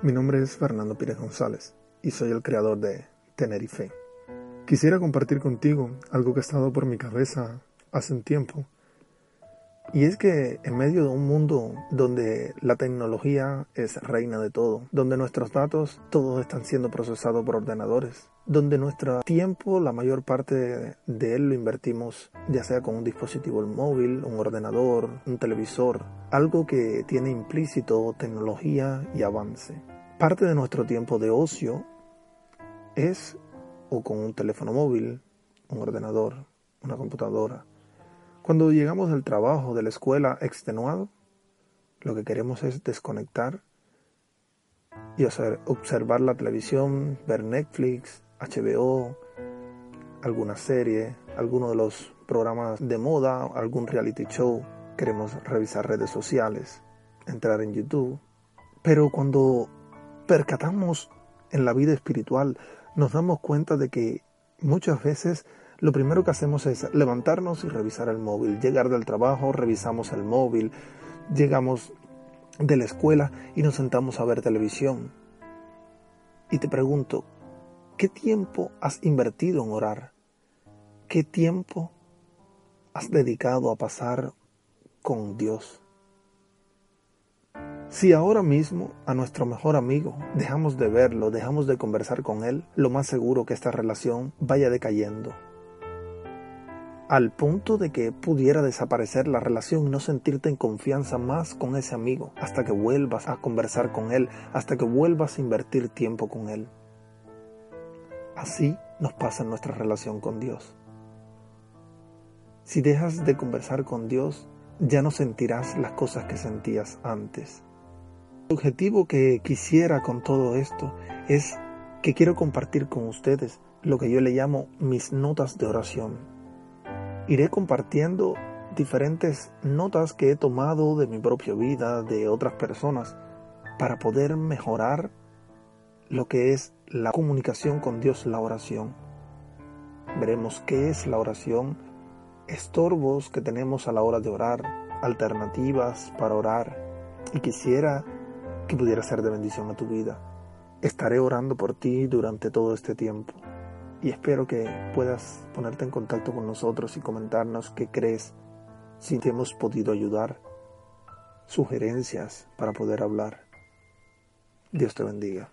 Mi nombre es Fernando Pérez González y soy el creador de Tenerife. Quisiera compartir contigo algo que ha estado por mi cabeza hace un tiempo. Y es que en medio de un mundo donde la tecnología es reina de todo, donde nuestros datos todos están siendo procesados por ordenadores, donde nuestro tiempo, la mayor parte de él lo invertimos ya sea con un dispositivo móvil, un ordenador, un televisor, algo que tiene implícito tecnología y avance. Parte de nuestro tiempo de ocio es o con un teléfono móvil, un ordenador, una computadora. Cuando llegamos del trabajo, de la escuela extenuado, lo que queremos es desconectar y observar la televisión, ver Netflix, HBO, alguna serie, alguno de los programas de moda, algún reality show. Queremos revisar redes sociales, entrar en YouTube. Pero cuando percatamos en la vida espiritual, nos damos cuenta de que muchas veces lo primero que hacemos es levantarnos y revisar el móvil. Llegar del trabajo, revisamos el móvil. Llegamos de la escuela y nos sentamos a ver televisión. Y te pregunto, ¿Qué tiempo has invertido en orar? ¿Qué tiempo has dedicado a pasar con Dios? Si ahora mismo a nuestro mejor amigo dejamos de verlo, dejamos de conversar con él, lo más seguro que esta relación vaya decayendo. Al punto de que pudiera desaparecer la relación y no sentirte en confianza más con ese amigo hasta que vuelvas a conversar con él, hasta que vuelvas a invertir tiempo con él. Así nos pasa en nuestra relación con Dios. Si dejas de conversar con Dios, ya no sentirás las cosas que sentías antes. El objetivo que quisiera con todo esto es que quiero compartir con ustedes lo que yo le llamo mis notas de oración. Iré compartiendo diferentes notas que he tomado de mi propia vida, de otras personas, para poder mejorar lo que es la comunicación con Dios, la oración. Veremos qué es la oración, estorbos que tenemos a la hora de orar, alternativas para orar y quisiera que pudiera ser de bendición a tu vida. Estaré orando por ti durante todo este tiempo y espero que puedas ponerte en contacto con nosotros y comentarnos qué crees, si te hemos podido ayudar, sugerencias para poder hablar. Dios te bendiga.